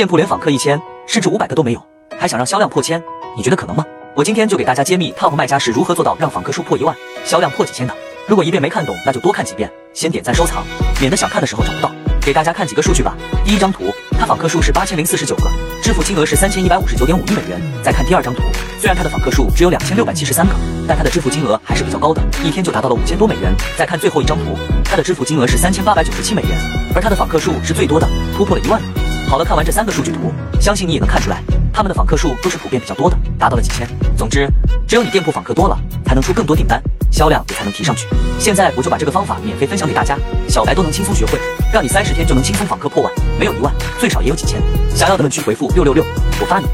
店铺连访客一千甚至五百个都没有，还想让销量破千，你觉得可能吗？我今天就给大家揭秘 Top 卖家是如何做到让访客数破一万，销量破几千的。如果一遍没看懂，那就多看几遍，先点赞收藏，免得想看的时候找不到。给大家看几个数据吧。第一张图，它访客数是八千零四十九个，支付金额是三千一百五十九点五一美元。再看第二张图，虽然它的访客数只有两千六百七十三个，但它的支付金额还是比较高的，一天就达到了五千多美元。再看最后一张图，它的支付金额是三千八百九十七美元，而它的访客数是最多的，突破了一万。好了，看完这三个数据图，相信你也能看出来。他们的访客数都是普遍比较多的，达到了几千。总之，只有你店铺访客多了，才能出更多订单，销量也才能提上去。现在我就把这个方法免费分享给大家，小白都能轻松学会，让你三十天就能轻松访客破万，没有一万，最少也有几千。想要的们去回复六六六，我发你。